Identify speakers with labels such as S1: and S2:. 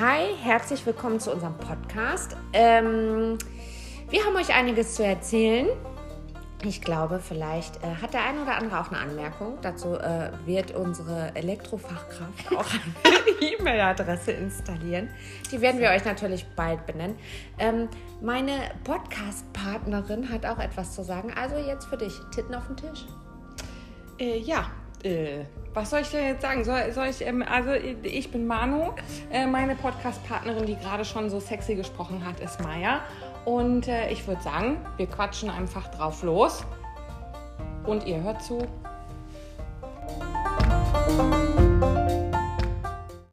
S1: Hi, herzlich willkommen zu unserem Podcast. Ähm, wir haben euch einiges zu erzählen. Ich glaube, vielleicht äh, hat der eine oder andere auch eine Anmerkung. Dazu äh, wird unsere Elektrofachkraft auch eine E-Mail-Adresse installieren. Die werden wir euch natürlich bald benennen. Ähm, meine Podcast-Partnerin hat auch etwas zu sagen. Also jetzt für dich, Titten auf den Tisch.
S2: Äh, ja, äh, was soll ich dir jetzt sagen? Soll, soll ich, ähm, also ich bin Manu, äh, meine Podcast-Partnerin, die gerade schon so sexy gesprochen hat, ist Maya. Und äh, ich würde sagen, wir quatschen einfach drauf los. Und ihr hört zu.